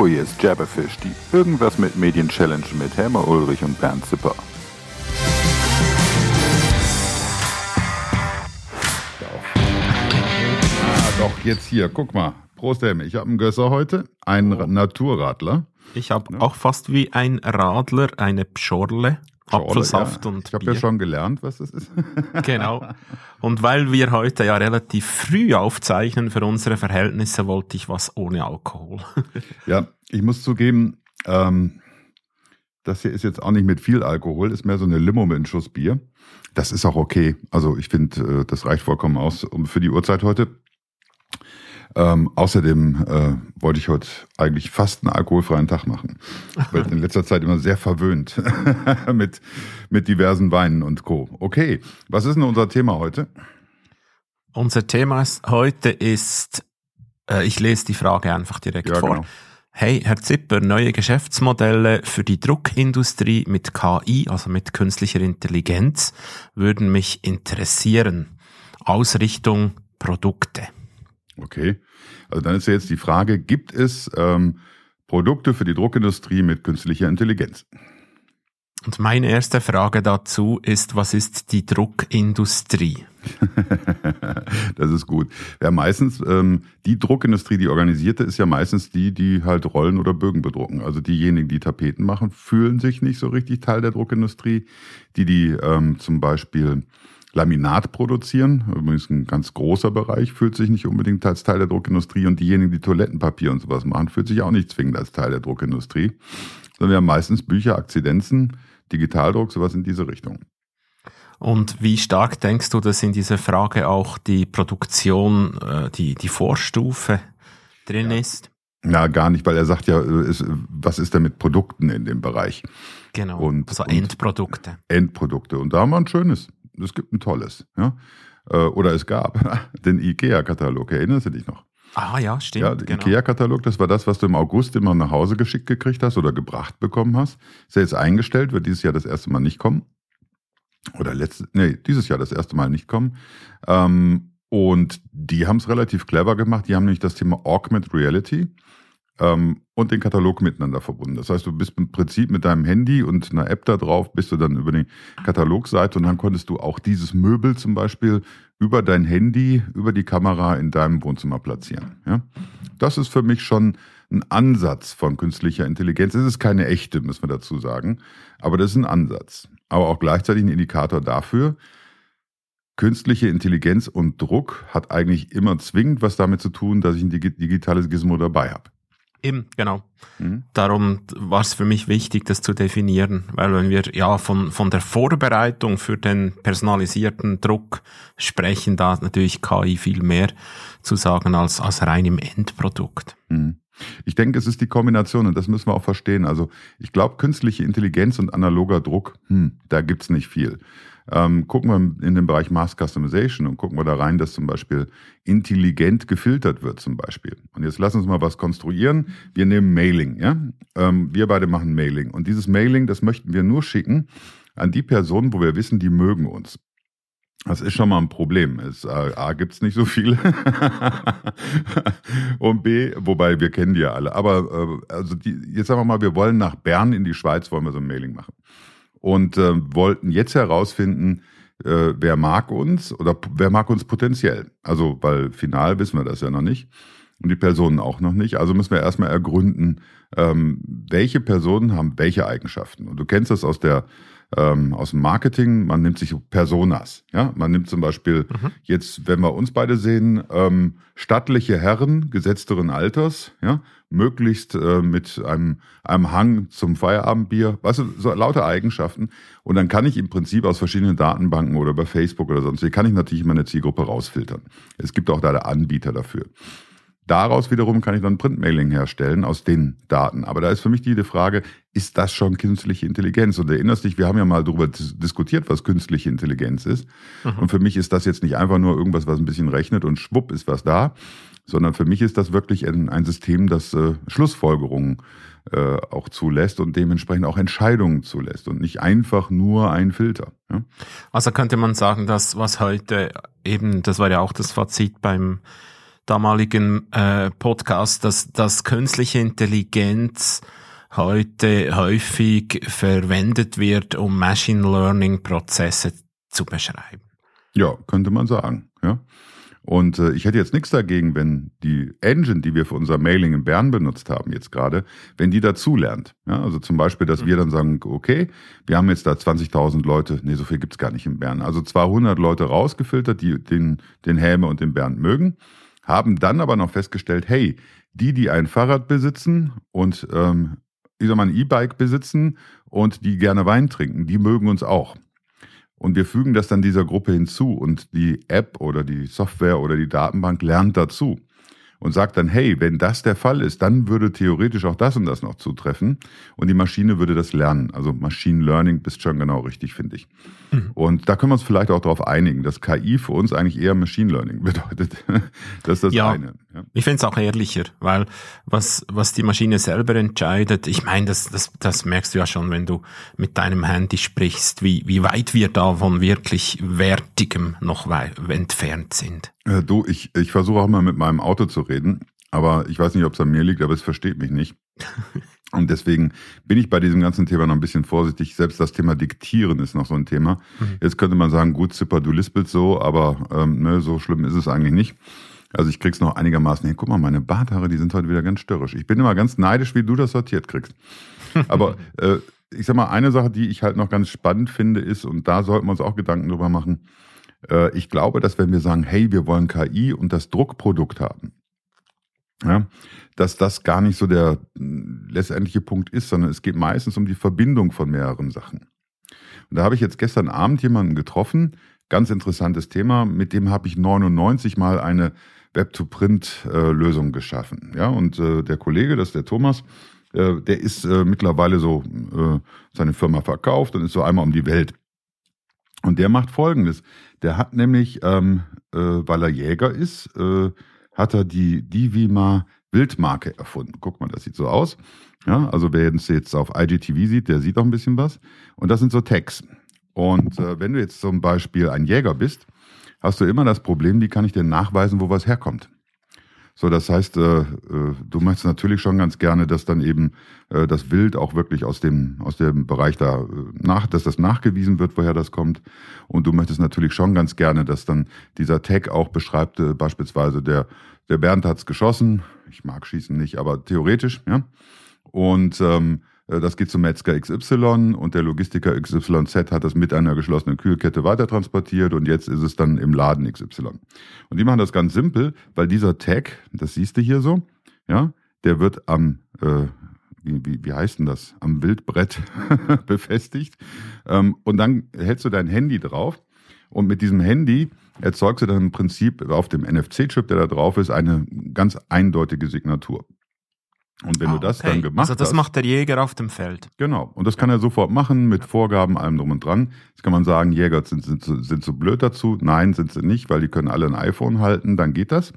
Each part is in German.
Hallo, hier ist Jabberfish, die Irgendwas mit Medien Challenge mit Helmer Ulrich und Bernd Zipper. Ah, doch, jetzt hier, guck mal. Prost, Helme. Ich habe einen Gösser heute, einen Oh. Naturradler. Ich habe auch fast wie ein Radler eine Pschorle, Apfelsaft ja. und Ich habe ja schon gelernt, was das ist. Genau. Und weil wir heute ja relativ früh aufzeichnen für unsere Verhältnisse, wollte ich was ohne Alkohol. ja, ich muss zugeben, ähm, das hier ist jetzt auch nicht mit viel Alkohol, ist mehr so eine Limo mit einem Schuss Bier. Das ist auch okay. Also ich finde, äh, das reicht vollkommen aus um, für die Uhrzeit heute. Ähm, außerdem äh, wollte ich heute eigentlich fast einen alkoholfreien Tag machen. Ich bin in letzter Zeit immer sehr verwöhnt mit, mit diversen Weinen und Co. Okay, was ist denn unser Thema heute? Unser Thema heute ist, äh, ich lese die Frage einfach direkt Ja, vor. genau. Hey, Herr Zipper, neue Geschäftsmodelle für die Druckindustrie mit KI, also mit künstlicher Intelligenz, würden mich interessieren. Ausrichtung Produkte. Okay, also dann ist ja jetzt die Frage, gibt es ähm, Produkte für die Druckindustrie mit künstlicher Intelligenz? Und meine erste Frage dazu ist, was ist die Druckindustrie? das ist gut. Ja, meistens, ähm, die Druckindustrie, die organisierte, ist ja meistens die, die halt Rollen oder Bögen bedrucken. Also diejenigen, die Tapeten machen, fühlen sich nicht so richtig Teil der Druckindustrie. Die, die ähm, zum Beispiel Laminat produzieren, übrigens ein ganz großer Bereich, fühlt sich nicht unbedingt als Teil der Druckindustrie. Und diejenigen, die Toilettenpapier und sowas machen, fühlt sich auch nicht zwingend als Teil der Druckindustrie. Sondern wir haben meistens Bücher, Akzidenzen, Digitaldruck, sowas in diese Richtung. Und wie stark denkst du, dass in dieser Frage auch die Produktion, äh, die, die Vorstufe drin ist? Ja, gar nicht, weil er sagt ja, äh, ist, was ist denn mit Produkten in dem Bereich? Genau, Und- also und- Endprodukte. Endprodukte. Und da haben wir ein schönes. Es gibt ein tolles. Ja? Äh, Oder es gab den IKEA-Katalog. Erinnerst du dich noch? Ah ja, stimmt. ja, der genau. IKEA-Katalog, das war das, was du im August immer nach Hause geschickt gekriegt hast oder gebracht bekommen hast. Ist ja jetzt eingestellt, wird dieses Jahr das erste Mal nicht kommen. Oder letztes, nee, dieses Jahr das erste Mal nicht kommen. Ähm, und die haben es relativ clever gemacht. Die haben nämlich das Thema Augmented Reality ähm, und den Katalog miteinander verbunden. Das heißt, du bist im Prinzip mit deinem Handy und einer App da drauf, bist du dann über die Katalogseite und dann konntest du auch dieses Möbel zum Beispiel über dein Handy, über die Kamera in deinem Wohnzimmer platzieren. Ja? Das ist für mich schon ein Ansatz von künstlicher Intelligenz. Es ist keine echte, müssen wir dazu sagen, aber das ist ein Ansatz. Aber auch gleichzeitig ein Indikator dafür, künstliche Intelligenz und Druck hat eigentlich immer zwingend was damit zu tun, dass ich ein digi- digitales Gizmo dabei habe. Eben, genau. Mhm. Darum war es für mich wichtig, das zu definieren, weil wenn wir ja von, von der Vorbereitung für den personalisierten Druck sprechen, da hat natürlich KI viel mehr zu sagen als, als rein im Endprodukt. Mhm. Ich denke, es ist die Kombination und das müssen wir auch verstehen. Also ich glaube, künstliche Intelligenz und analoger Druck, hm, da gibt's nicht viel. Ähm, gucken wir in den Bereich Mass Customization und gucken wir da rein, dass zum Beispiel intelligent gefiltert wird zum Beispiel. Und jetzt lass uns mal was konstruieren. Wir nehmen Mailing, ja. Ähm, wir beide machen Mailing. Und dieses Mailing, das möchten wir nur schicken an die Personen, wo wir wissen, die mögen uns. Das ist schon mal ein Problem. Es, äh, A, gibt's nicht so viele. Und B, wobei wir kennen die ja alle. Aber äh, also die, jetzt sagen wir mal, wir wollen nach Bern in die Schweiz, wollen wir so ein Mailing machen. Und äh, wollten jetzt herausfinden, äh, wer mag uns oder wer mag uns potenziell. Also, weil final wissen wir das ja noch nicht. Und die Personen auch noch nicht. Also müssen wir erstmal ergründen, ähm, welche Personen haben welche Eigenschaften. Und du kennst das aus der ähm, aus dem Marketing, man nimmt sich Personas. Ja, man nimmt zum Beispiel jetzt, wenn wir uns beide sehen, ähm, stattliche Herren gesetzteren Alters, ja, möglichst äh, mit einem, einem Hang zum Feierabendbier, weißt du, so lauter Eigenschaften. Und dann kann ich im Prinzip aus verschiedenen Datenbanken oder über Facebook oder sonst, wie kann ich natürlich meine Zielgruppe rausfiltern. Es gibt auch da der Anbieter dafür. Daraus wiederum kann ich dann Printmailing herstellen aus den Daten. Aber da ist für mich die Frage, ist das schon künstliche Intelligenz? Und erinnerst dich, wir haben ja mal darüber dis- diskutiert, was künstliche Intelligenz ist. Und für mich ist das jetzt nicht einfach nur irgendwas, was ein bisschen rechnet und schwupp ist was da, sondern für mich ist das wirklich ein, ein System, das äh, Schlussfolgerungen äh, auch zulässt und dementsprechend auch Entscheidungen zulässt und nicht einfach nur ein Filter. Ja? Also könnte man sagen, dass was heute eben, das war ja auch das Fazit beim damaligen äh, Podcast, dass, dass künstliche Intelligenz heute häufig verwendet wird, um Machine Learning Prozesse zu beschreiben. Ja, könnte man sagen, ja. Und äh, ich hätte jetzt nichts dagegen, wenn die Engine, die wir für unser Mailing in Bern benutzt haben jetzt gerade, wenn die dazulernt. Ja, also zum Beispiel, dass wir dann sagen, okay, wir haben jetzt da 20.000 Leute, nee, so viel gibt's gar nicht in Bern, also 200 Leute rausgefiltert, die den, den Häme und den Bernd mögen, haben dann aber noch festgestellt, hey, die, die ein Fahrrad besitzen und ähm, ich sag mal ein E-Bike besitzen und die gerne Wein trinken, die mögen uns auch. Und wir fügen das dann dieser Gruppe hinzu und die App oder die Software oder die Datenbank lernt dazu und sagt dann, hey, wenn das der Fall ist, dann würde theoretisch auch das und das noch zutreffen und die Maschine würde das lernen. Also Machine Learning bist schon genau richtig, finde ich. Mhm. Und da können wir uns vielleicht auch darauf einigen, dass KI für uns eigentlich eher Machine Learning bedeutet. das ist das ja, eine. Ja. Ich finde es auch ehrlicher, weil was, was die Maschine selber entscheidet, ich meine, das, das, das merkst du ja schon, wenn du mit deinem Handy sprichst, wie, wie weit wir da von wirklich Wertigem noch entfernt sind. Äh, du, ich, ich versuche auch mal mit meinem Auto zu reden, aber ich weiß nicht, ob es an mir liegt, aber es versteht mich nicht. Und deswegen bin ich bei diesem ganzen Thema noch ein bisschen vorsichtig. Selbst das Thema Diktieren ist noch so ein Thema. Mhm. Jetzt könnte man sagen, gut, Zipper, du lispelst so, aber ähm, ne, so schlimm ist es eigentlich nicht. Also ich krieg's noch einigermaßen hin. Guck mal, meine Barthaare, die sind heute wieder ganz störrisch. Ich bin immer ganz neidisch, wie du das sortiert kriegst. Aber äh, ich sag mal, eine Sache, die ich halt noch ganz spannend finde, ist, und da sollten wir uns auch Gedanken drüber machen, äh, ich glaube, dass wenn wir sagen, hey, wir wollen KI und das Druckprodukt haben, ja, dass das gar nicht so der hm, letztendliche Punkt ist, sondern es geht meistens um die Verbindung von mehreren Sachen. Und da habe ich jetzt gestern Abend jemanden getroffen, ganz interessantes Thema, mit dem habe ich 99 mal eine Web-to-Print-Lösung äh, geschaffen. Ja, und äh, der Kollege, das ist der Thomas, äh, der ist mittlerweile so seine Firma verkauft und ist so einmal um die Welt. Und der macht Folgendes. Der hat nämlich, ähm, äh, weil er Jäger ist, hat er die Divima Wildmarke erfunden. Guck mal, das sieht so aus. Ja, also wer jetzt auf IGTV sieht, der sieht auch ein bisschen was. Und das sind so Tags. Und äh, wenn du jetzt zum Beispiel ein Jäger bist, hast du immer das Problem, wie kann ich dir nachweisen, wo was herkommt? So, das heißt, äh, äh, du möchtest natürlich schon ganz gerne, dass dann eben äh, das Wild auch wirklich aus dem, aus dem Bereich da äh, nach, dass das nachgewiesen wird, woher das kommt. Und du möchtest natürlich schon ganz gerne, dass dann dieser Tag auch beschreibt, äh, beispielsweise der, der Bernd hat's geschossen. Ich mag Schießen nicht, aber theoretisch, ja. Und ähm, äh, das geht zum Metzger XY und der Logistiker XYZ hat das mit einer geschlossenen Kühlkette weitertransportiert und jetzt ist es dann im Laden XY. Und die machen das ganz simpel, weil dieser Tag, das siehst du hier so, ja, der wird am, äh, wie, wie, wie heißt denn das, am Wildbrett befestigt. Ähm, und dann hältst du dein Handy drauf und mit diesem Handy erzeugst du dann im Prinzip auf dem NFC-Chip, der da drauf ist, eine ganz eindeutige Signatur. Und wenn ah, du das okay. dann gemacht hast. Also das macht der Jäger auf dem Feld. Genau. Und das kann er sofort machen mit Vorgaben, allem drum und dran. Jetzt kann man sagen, Jäger sind, sind, sind so blöd dazu. Nein, sind sie nicht, weil die können alle ein iPhone halten, dann geht das.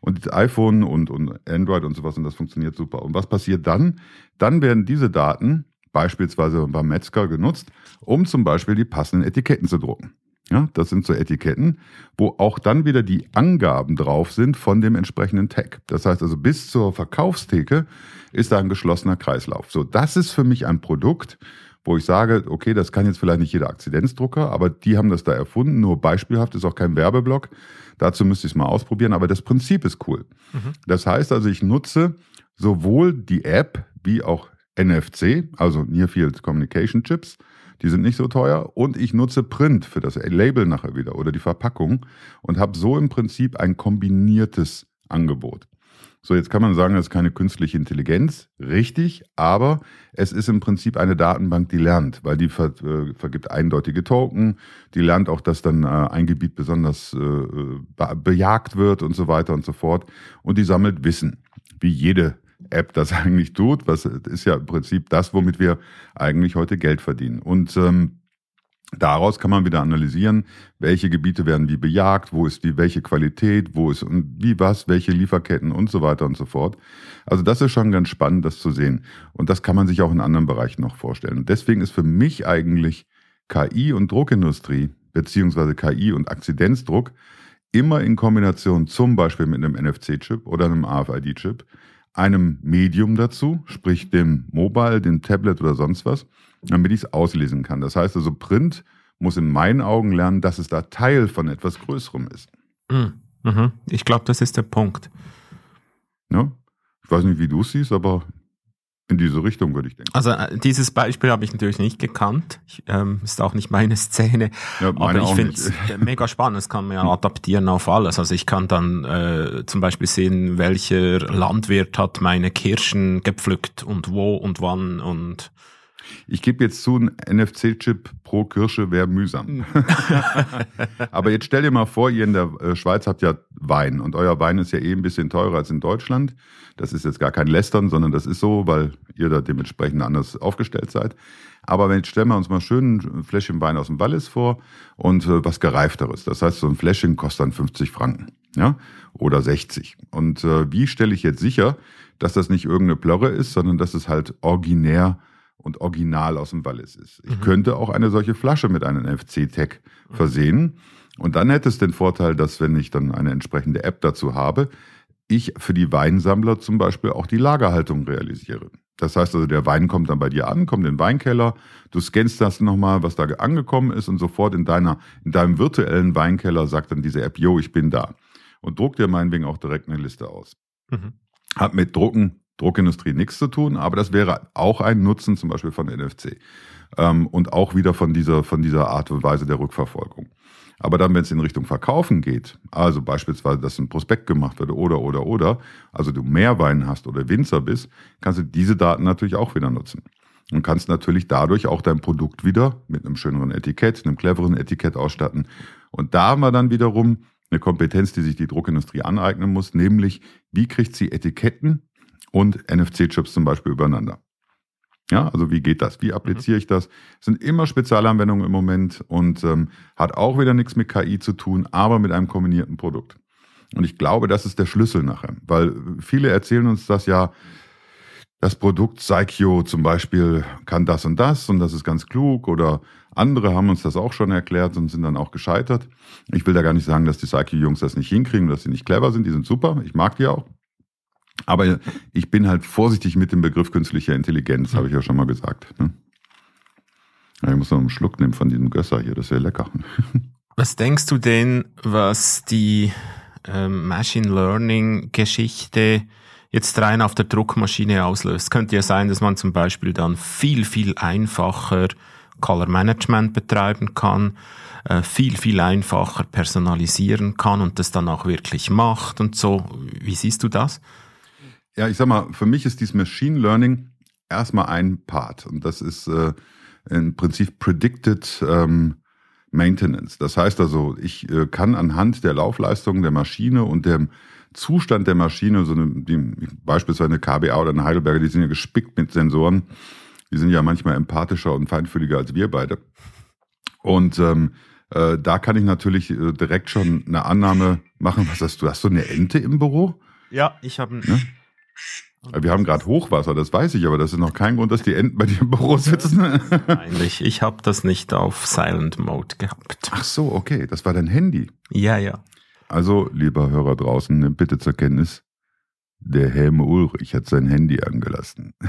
Und das iPhone und, und Android und sowas und das funktioniert super. Und was passiert dann? Dann werden diese Daten beispielsweise beim Metzger genutzt, um zum Beispiel die passenden Etiketten zu drucken. Ja, das sind so Etiketten, wo auch dann wieder die Angaben drauf sind von dem entsprechenden Tag. Das heißt also, bis zur Verkaufstheke ist da ein geschlossener Kreislauf. So, das ist für mich ein Produkt, wo ich sage, okay, das kann jetzt vielleicht nicht jeder Akzidenzdrucker, aber die haben das da erfunden. Nur beispielhaft ist auch kein Werbeblock. Dazu müsste ich es mal ausprobieren, aber das Prinzip ist cool. Mhm. Das heißt also, ich nutze sowohl die App wie auch NFC, also Near Field Communication Chips, die sind nicht so teuer. Und ich nutze Print für das Label nachher wieder oder die Verpackung und habe so im Prinzip ein kombiniertes Angebot. So, jetzt kann man sagen, das ist keine künstliche Intelligenz, richtig, aber es ist im Prinzip eine Datenbank, die lernt, weil die ver, äh, vergibt eindeutige Token, die lernt auch, dass dann äh, ein Gebiet besonders äh, be bejagt wird und so weiter und so fort und die sammelt Wissen, wie jede App das eigentlich tut. Was ist ja im Prinzip das, womit wir eigentlich heute Geld verdienen. Und ähm, Daraus kann man wieder analysieren, welche Gebiete werden wie bejagt, wo ist die welche Qualität, wo ist und wie was, welche Lieferketten und so weiter und so fort. Also das ist schon ganz spannend, das zu sehen. Und das kann man sich auch in anderen Bereichen noch vorstellen. Und deswegen ist für mich eigentlich KI und Druckindustrie beziehungsweise KI und Akzidenzdruck immer in Kombination zum Beispiel mit einem NFC-Chip oder einem AFID-Chip, einem Medium dazu, sprich dem Mobile, dem Tablet oder sonst was, damit ich es auslesen kann. Das heißt also, Print muss in meinen Augen lernen, dass es da Teil von etwas Größerem ist. Mhm. Mhm. Ich glaube, das ist der Punkt. Ja? Ich weiß nicht, wie du es siehst, aber in diese Richtung würde ich denken. Also äh, dieses Beispiel habe ich natürlich nicht gekannt. Ich, ähm, ist auch nicht meine Szene. Ja, meine aber ich finde es mega spannend. Das kann man ja adaptieren auf alles. Also ich kann dann äh, zum Beispiel sehen, welcher Landwirt hat meine Kirschen gepflückt und wo und wann und ich gebe jetzt zu, ein NFC-Chip pro Kirsche wäre mühsam. Hm. Aber jetzt stell dir mal vor, ihr in der äh, Schweiz habt ja Wein und euer Wein ist ja eh ein bisschen teurer als in Deutschland. Das ist jetzt gar kein Lästern, sondern das ist so, weil ihr da dementsprechend anders aufgestellt seid. Aber wenn jetzt stellen wir uns mal schön ein Fläschchen Wein aus dem Wallis vor und äh, was gereifteres. Das heißt, so ein Fläschchen kostet dann 50 Franken, ja, oder 60. Und äh, wie stelle ich jetzt sicher, dass das nicht irgendeine Plörre ist, sondern dass es halt originär und original aus dem Wallis ist. Ich mhm. könnte auch eine solche Flasche mit einem NFC-Tag versehen. Und dann hätte es den Vorteil, dass wenn ich dann eine entsprechende App dazu habe, ich für die Weinsammler zum Beispiel auch die Lagerhaltung realisiere. Das heißt also, der Wein kommt dann bei dir an, kommt in den Weinkeller, du scannst das nochmal, was da angekommen ist und sofort in deiner, in deinem virtuellen Weinkeller sagt dann diese App, yo, ich bin da. Und druckt dir meinetwegen auch direkt eine Liste aus. Mhm. Hat mit Drucken Druckindustrie nichts zu tun, aber das wäre auch ein Nutzen zum Beispiel von NFC ähm, und auch wieder von dieser, von dieser Art und Weise der Rückverfolgung. Aber dann, wenn es in Richtung Verkaufen geht, also beispielsweise, dass ein Prospekt gemacht wird oder, oder, oder, also du mehr Wein hast oder Winzer bist, kannst du diese Daten natürlich auch wieder nutzen. Und kannst natürlich dadurch auch dein Produkt wieder mit einem schöneren Etikett, einem cleveren Etikett ausstatten. Und da haben wir dann wiederum eine Kompetenz, die sich die Druckindustrie aneignen muss, nämlich wie kriegt sie Etiketten und NFC-Chips zum Beispiel übereinander. Ja, also wie geht das? Wie appliziere ich das? das sind immer Spezialanwendungen im Moment und ähm, hat auch wieder nichts mit KI zu tun, aber mit einem kombinierten Produkt. Und ich glaube, das ist der Schlüssel nachher, weil viele erzählen uns das ja, das Produkt Psycho zum Beispiel kann das und das und das ist ganz klug oder andere haben uns das auch schon erklärt und sind dann auch gescheitert. Ich will da gar nicht sagen, dass die Psycho-Jungs das nicht hinkriegen, dass sie nicht clever sind, die sind super, ich mag die auch. Aber ich bin halt vorsichtig mit dem Begriff künstlicher Intelligenz, habe ich ja schon mal gesagt. Ne? Ich muss noch einen Schluck nehmen von diesem Gösser hier, das wäre lecker. Was denkst du denn, was die ähm, Machine Learning Geschichte jetzt rein auf der Druckmaschine auslöst? Könnte ja sein, dass man zum Beispiel dann viel, viel einfacher Color Management betreiben kann, äh, viel, viel einfacher personalisieren kann und das dann auch wirklich macht und so. Wie siehst du das? Ja, ich sag mal, für mich ist dieses Machine Learning erstmal ein Part und das ist äh, im Prinzip Predicted ähm, Maintenance. Das heißt also, ich äh, kann anhand der Laufleistung der Maschine und dem Zustand der Maschine, so eine, die, beispielsweise eine KBA oder eine Heidelberger, die sind ja gespickt mit Sensoren, die sind ja manchmal empathischer und feinfühliger als wir beide. Und ähm, äh, da kann ich natürlich äh, direkt schon eine Annahme machen. Was hast du? Hast du eine Ente im Büro? Ja, ich habe. Ne? Wir haben gerade Hochwasser, das weiß ich, aber das ist noch kein Grund, dass die Enten bei dir im Büro sitzen. Eigentlich, ich habe das nicht auf Silent Mode gehabt. Ach so, okay, das war dein Handy. Ja, ja. Also, lieber Hörer draußen, nimm bitte zur Kenntnis, der Helme Ulrich hat sein Handy angelassen.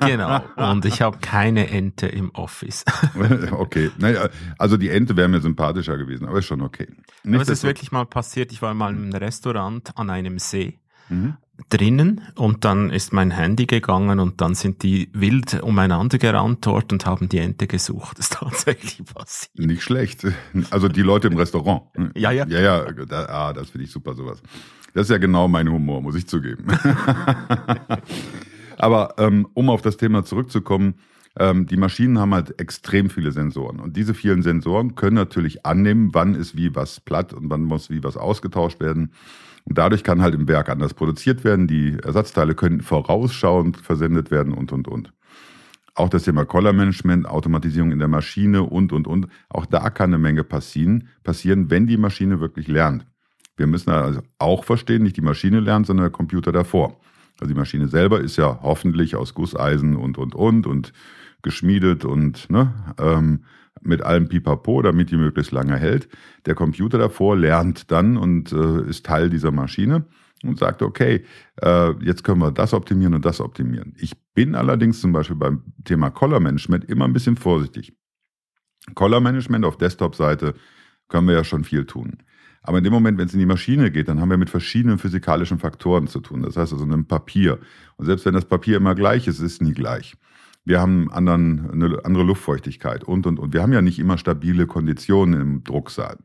Genau, und ich habe keine Ente im Office. okay, naja, also die Ente wäre mir sympathischer gewesen, aber ist schon okay. Nicht aber es ist wirklich mal passiert, ich war mal einem Restaurant an einem See mhm. Drinnen und dann ist mein Handy gegangen und dann sind die wild umeinander gerannt dort und haben die Ente gesucht. Das ist tatsächlich passiert. Nicht schlecht. Also die Leute im Restaurant. Ja, ja. Ja, ja, da, ah, das finde ich super sowas. Das ist ja genau mein Humor, muss ich zugeben. Aber ähm, um auf das Thema zurückzukommen, ähm, die Maschinen haben halt extrem viele Sensoren. Und diese vielen Sensoren können natürlich annehmen, wann ist wie was platt und wann muss wie was ausgetauscht werden. Und dadurch kann halt im Werk anders produziert werden. Die Ersatzteile können vorausschauend versendet werden und, und, und. Auch das Thema Color Management, Automatisierung in der Maschine und, und, und. Auch da kann eine Menge passieren, passieren, wenn die Maschine wirklich lernt. Wir müssen also auch verstehen, nicht die Maschine lernt, sondern der Computer davor. Also die Maschine selber ist ja hoffentlich aus Gusseisen und, und, und und geschmiedet und ne, ähm, mit allem Pipapo, damit die möglichst lange hält. Der Computer davor lernt dann und äh, ist Teil dieser Maschine und sagt, okay, äh, jetzt können wir das optimieren und das optimieren. Ich bin allerdings zum Beispiel beim Thema Color Management immer ein bisschen vorsichtig. Color Management auf Desktop-Seite können wir ja schon viel tun. Aber in dem Moment, wenn es in die Maschine geht, dann haben wir mit verschiedenen physikalischen Faktoren zu tun. Das heißt also einem Papier. Und selbst wenn das Papier immer gleich ist, ist es nie gleich. Wir haben anderen, eine andere Luftfeuchtigkeit und, und, und. Wir haben ja nicht immer stabile Konditionen im Drucksaal.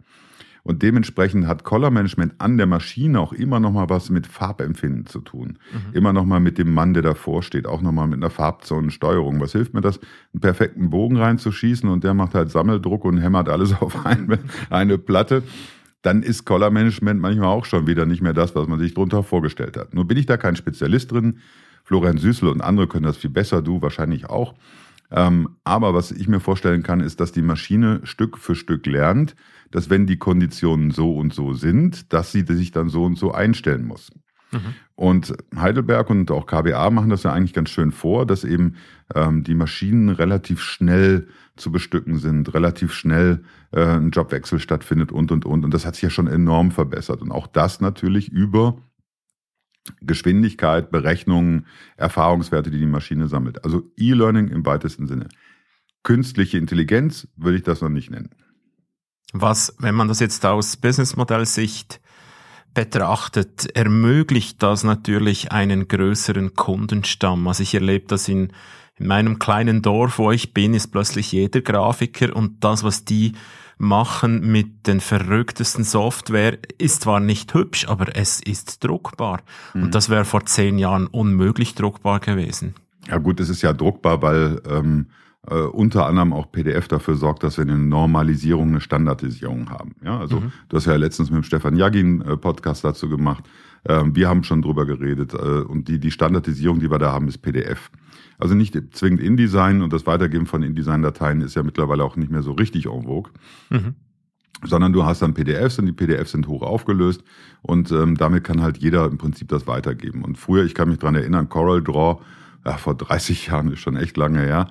Und dementsprechend hat Color Management an der Maschine auch immer noch mal was mit Farbempfinden zu tun. Mhm. Immer noch mal mit dem Mann, der davor steht, auch noch mal mit einer Farbzonensteuerung. Was hilft mir das, einen perfekten Bogen reinzuschießen und der macht halt Sammeldruck und hämmert alles auf eine, eine Platte dann ist Color Management manchmal auch schon wieder nicht mehr das, was man sich darunter vorgestellt hat. Nur bin ich da kein Spezialist drin. Florian Süßel und andere können das viel besser, du wahrscheinlich auch. Ähm, aber was ich mir vorstellen kann, ist, dass die Maschine Stück für Stück lernt, dass wenn die Konditionen so und so sind, dass sie sich dann so und so einstellen muss. Mhm. Und Heidelberg und auch KBA machen das ja eigentlich ganz schön vor, dass eben ähm, die Maschinen relativ schnell zu bestücken sind, relativ schnell äh, ein Jobwechsel stattfindet und, und, und. Und das hat sich ja schon enorm verbessert. Und auch das natürlich über Geschwindigkeit, Berechnungen, Erfahrungswerte, die die Maschine sammelt. Also E-Learning im weitesten Sinne. Künstliche Intelligenz würde ich das noch nicht nennen. Was, wenn man das jetzt aus Businessmodellsicht betrachtet, ermöglicht das natürlich einen größeren Kundenstamm. Also ich erlebe das in, in meinem kleinen Dorf, wo ich bin, ist plötzlich jeder Grafiker und das, was die machen mit den verrücktesten Software, ist zwar nicht hübsch, aber es ist druckbar. Mhm. Und das wäre vor zehn Jahren unmöglich druckbar gewesen. Ja gut, es ist ja druckbar, weil ähm, äh, unter anderem auch PDF dafür sorgt, dass wir eine Normalisierung, eine Standardisierung haben. Ja, also mhm. du hast ja letztens mit dem Stefan Jagin äh, Podcast dazu gemacht. Ähm, wir haben schon drüber geredet äh, und die, die Standardisierung, die wir da haben, ist PDF. Also nicht zwingend InDesign und das Weitergeben von InDesign-Dateien ist ja mittlerweile auch nicht mehr so richtig en vogue. Mhm. Sondern du hast dann PDFs und die PDFs sind hoch aufgelöst und ähm, damit kann halt jeder im Prinzip das weitergeben. Und früher, ich kann mich dran erinnern, Coral Draw, ja, vor 30 Jahren ist schon echt lange her,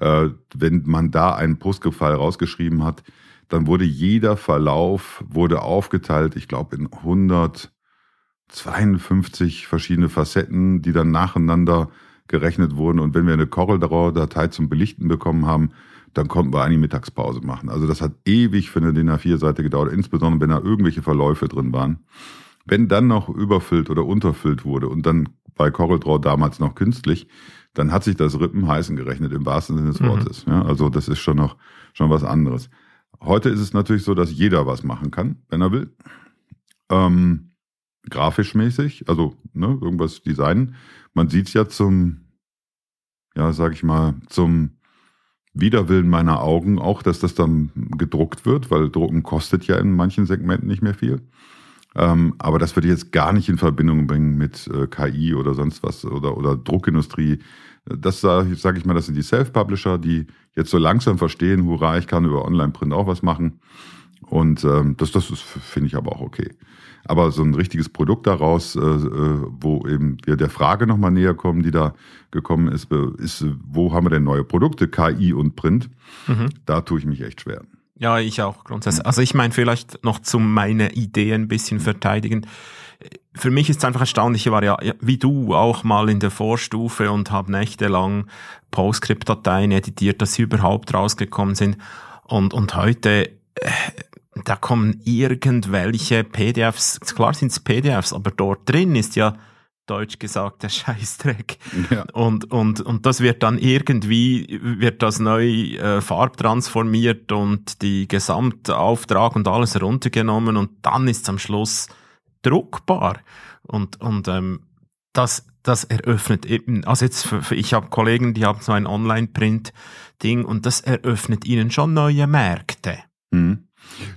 äh, wenn man da einen Postgre-File rausgeschrieben hat, dann wurde jeder Verlauf wurde aufgeteilt, ich glaube in 152 verschiedene Facetten, die dann nacheinander gerechnet wurden. Und wenn wir eine CorelDRAW-Datei zum Belichten bekommen haben, dann konnten wir eine Mittagspause machen. Also das hat ewig für eine DIN A4-Seite gedauert, insbesondere wenn da irgendwelche Verläufe drin waren. Wenn dann noch überfüllt oder unterfüllt wurde und dann bei CorelDRAW damals noch künstlich, dann hat sich das Rippen heißen gerechnet, im wahrsten Sinne des mhm. Wortes. Mhm. Ja, also das ist schon noch schon was anderes. Heute ist es natürlich so, dass jeder was machen kann, wenn er will. Ähm, grafisch mäßig, also ne, irgendwas designen. Man sieht es ja zum, ja, sag ich mal, zum Widerwillen meiner Augen auch, dass das dann gedruckt wird, weil Drucken kostet ja in manchen Segmenten nicht mehr viel. Ähm, aber das würde ich jetzt gar nicht in Verbindung bringen mit äh, KI oder sonst was oder, oder Druckindustrie. Das sage sag ich mal, das sind die Self-Publisher, die jetzt so langsam verstehen, hurra, ich kann über Online-Print auch was machen. Und ähm, das, das finde ich aber auch okay. Aber so ein richtiges Produkt daraus, äh, äh, wo eben wir der Frage nochmal näher kommen, die da gekommen ist, ist, wo haben wir denn neue Produkte, KI und Print? Mhm. Da tue ich mich echt schwer. Ja, ich auch grundsätzlich. Also ich meine vielleicht noch zu meine Idee ein bisschen verteidigen. Für mich ist es einfach erstaunlich, ich war ja wie du auch mal in der Vorstufe und habe nächtelang PostScript-Dateien editiert, dass sie überhaupt rausgekommen sind. Und, und heute, äh, da kommen irgendwelche PDFs, klar sind es PDFs, aber dort drin ist ja Deutsch gesagt, der Scheißdreck. Ja. Und, und, und das wird dann irgendwie, wird das neu äh, farbtransformiert und die Gesamtauftrag und alles heruntergenommen und dann ist es am Schluss druckbar. Und, und ähm, das, das eröffnet eben, also jetzt, für, für ich habe Kollegen, die haben so ein Online-Print-Ding und das eröffnet ihnen schon neue Märkte. Mhm.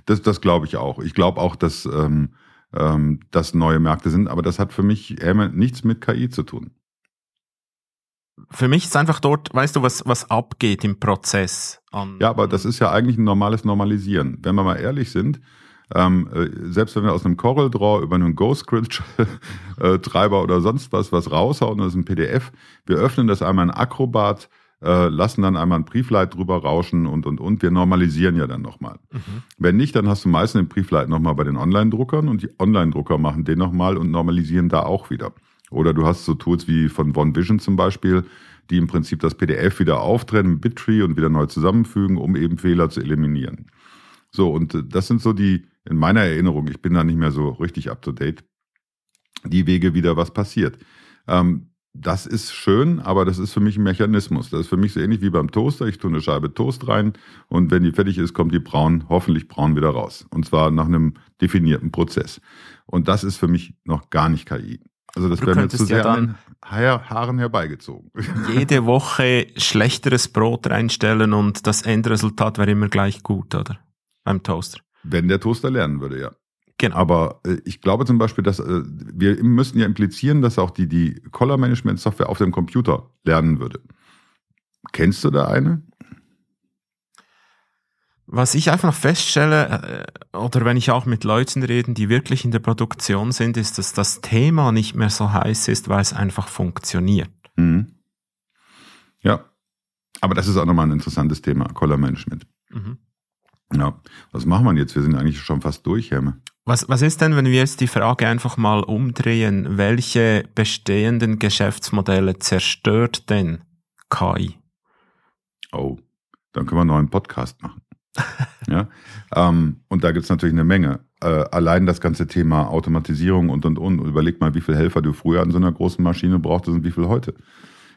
Das, das glaube ich auch. Ich glaube auch, dass ähm, ähm, das neue Märkte sind, aber das hat für mich nichts mit KI zu tun. Für mich ist einfach dort, weißt du, was, was abgeht im Prozess. An, ja, aber das ist ja eigentlich ein normales Normalisieren. Wenn wir mal ehrlich sind, Ähm, äh, selbst wenn wir aus einem Corel Draw über einen Ghostscript äh, oder sonst was was raushauen, das ist ein PDF, wir öffnen das einmal in Acrobat, äh, lassen dann einmal ein Briefleit drüber rauschen und und und. Wir normalisieren ja dann nochmal. Mhm. Wenn nicht, dann hast du meistens den Briefleit nochmal bei den Online-Druckern und die Online-Drucker machen den nochmal und normalisieren da auch wieder. Oder du hast so Tools wie von OneVision zum Beispiel, die im Prinzip das PDF wieder auftrennen, Bittree und wieder neu zusammenfügen, um eben Fehler zu eliminieren. So, und äh, das sind so die, in meiner Erinnerung, ich bin da nicht mehr so richtig up to date, die Wege wieder was passiert. Ähm, das ist schön, aber das ist für mich ein Mechanismus. Das ist für mich so ähnlich wie beim Toaster. Ich tue eine Scheibe Toast rein und wenn die fertig ist, kommt die braun, hoffentlich braun wieder raus. Und zwar nach einem definierten Prozess. Und das ist für mich noch gar nicht KI. Also das wäre mir zu sehr ja an Haaren herbeigezogen. Jede Woche schlechteres Brot reinstellen und das Endresultat wäre immer gleich gut, oder? Beim Toaster. Wenn der Toaster lernen würde, ja. Genau. Aber äh, ich glaube zum Beispiel, dass äh, wir müssten ja implizieren, dass auch die, die Color Management Software auf dem Computer lernen würde. Kennst du da eine? Was ich einfach feststelle, äh, oder wenn ich auch mit Leuten rede, die wirklich in der Produktion sind, ist, dass das Thema nicht mehr so heiß ist, weil es einfach funktioniert. Mhm. Ja, aber das ist auch nochmal ein interessantes Thema, Color Management. Mhm. Ja, was machen wir jetzt? Wir sind eigentlich schon fast durch, Herme. Was, was ist denn, wenn wir jetzt die Frage einfach mal umdrehen? Welche bestehenden Geschäftsmodelle zerstört denn KI? Oh, dann können wir einen neuen Podcast machen ja? Ähm, und da gibt es natürlich eine Menge. Äh, allein das ganze Thema Automatisierung und und und. Überleg mal, wie viele Helfer du früher an so einer großen Maschine brauchtest und wie viel heute.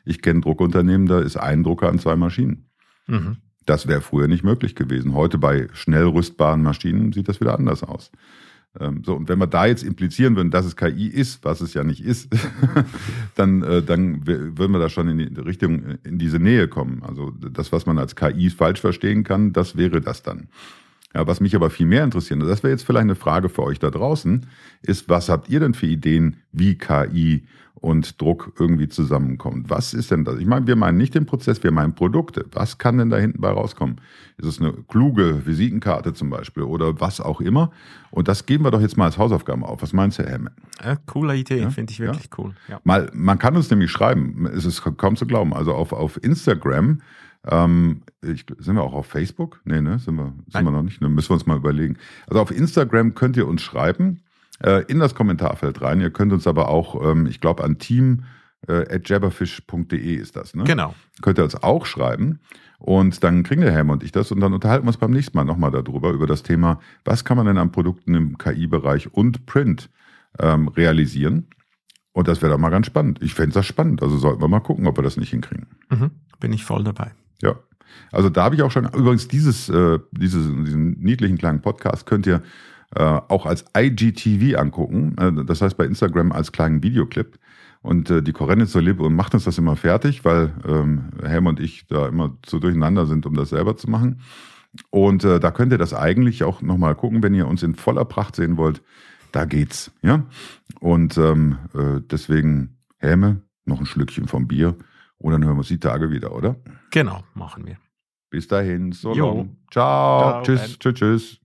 Ich kenne Druckunternehmen, da ist ein Drucker an zwei Maschinen. Mhm. Das wäre früher nicht möglich gewesen. Heute bei schnell rüstbaren Maschinen sieht das wieder anders aus. Ähm, so, und wenn wir da jetzt implizieren würden, dass es KI ist, was es ja nicht ist, dann, äh, dann würden wir da schon in die Richtung, äh, in diese Nähe kommen. Also das, was man als KI falsch verstehen kann, das wäre das dann. Ja, was mich aber viel mehr interessiert, und das wäre jetzt vielleicht eine Frage für euch da draußen, ist, was habt ihr denn für Ideen, wie KI und Druck irgendwie zusammenkommt. Was ist denn das? Ich meine, wir meinen nicht den Prozess, wir meinen Produkte. Was kann denn da hinten bei rauskommen? Ist es eine kluge Visitenkarte zum Beispiel oder was auch immer? Und das geben wir doch jetzt mal als Hausaufgaben auf. Was meinst du, Herr Hemme? Ja, coole Idee, ja? finde ich wirklich ja? cool. Ja. Mal, man kann uns nämlich schreiben, es ist kaum zu glauben. Also auf, auf Instagram, ähm, ich, sind wir auch auf Facebook? Nee, ne? Sind wir, sind wir noch nicht? Ne, müssen wir uns mal überlegen. Also auf Instagram könnt ihr uns schreiben äh, in das Kommentarfeld rein. Ihr könnt uns aber auch, ähm, ich glaube, an team äh, jabberfish.de ist das, ne? Genau. Könnt ihr uns auch schreiben. Und dann kriegen der Helm und ich das und dann unterhalten wir uns beim nächsten Mal nochmal darüber, über das Thema, was kann man denn an Produkten im KI-Bereich und Print ähm, realisieren. Und das wäre doch mal ganz spannend. Ich fände das spannend. Also sollten wir mal gucken, ob wir das nicht hinkriegen. Mhm. Bin ich voll dabei. Ja. Also da habe ich auch schon, übrigens dieses, äh, dieses, diesen niedlichen kleinen Podcast könnt ihr äh, auch als IGTV angucken. Äh, das heißt bei Instagram als kleinen Videoclip. Und äh, die Corinne ist so lieb und macht uns das immer fertig, weil ähm, Helm und ich da immer zu durcheinander sind, um das selber zu machen. Und äh, da könnt ihr das eigentlich auch nochmal gucken, wenn ihr uns in voller Pracht sehen wollt. Da geht's, ja. Und ähm, äh, deswegen Helme, noch ein Schlückchen vom Bier und dann hören wir uns die Tage wieder, oder? Genau, machen wir. Bis dahin, so long. Ciao. Ciao. Tschüss, tschüss, tschüss.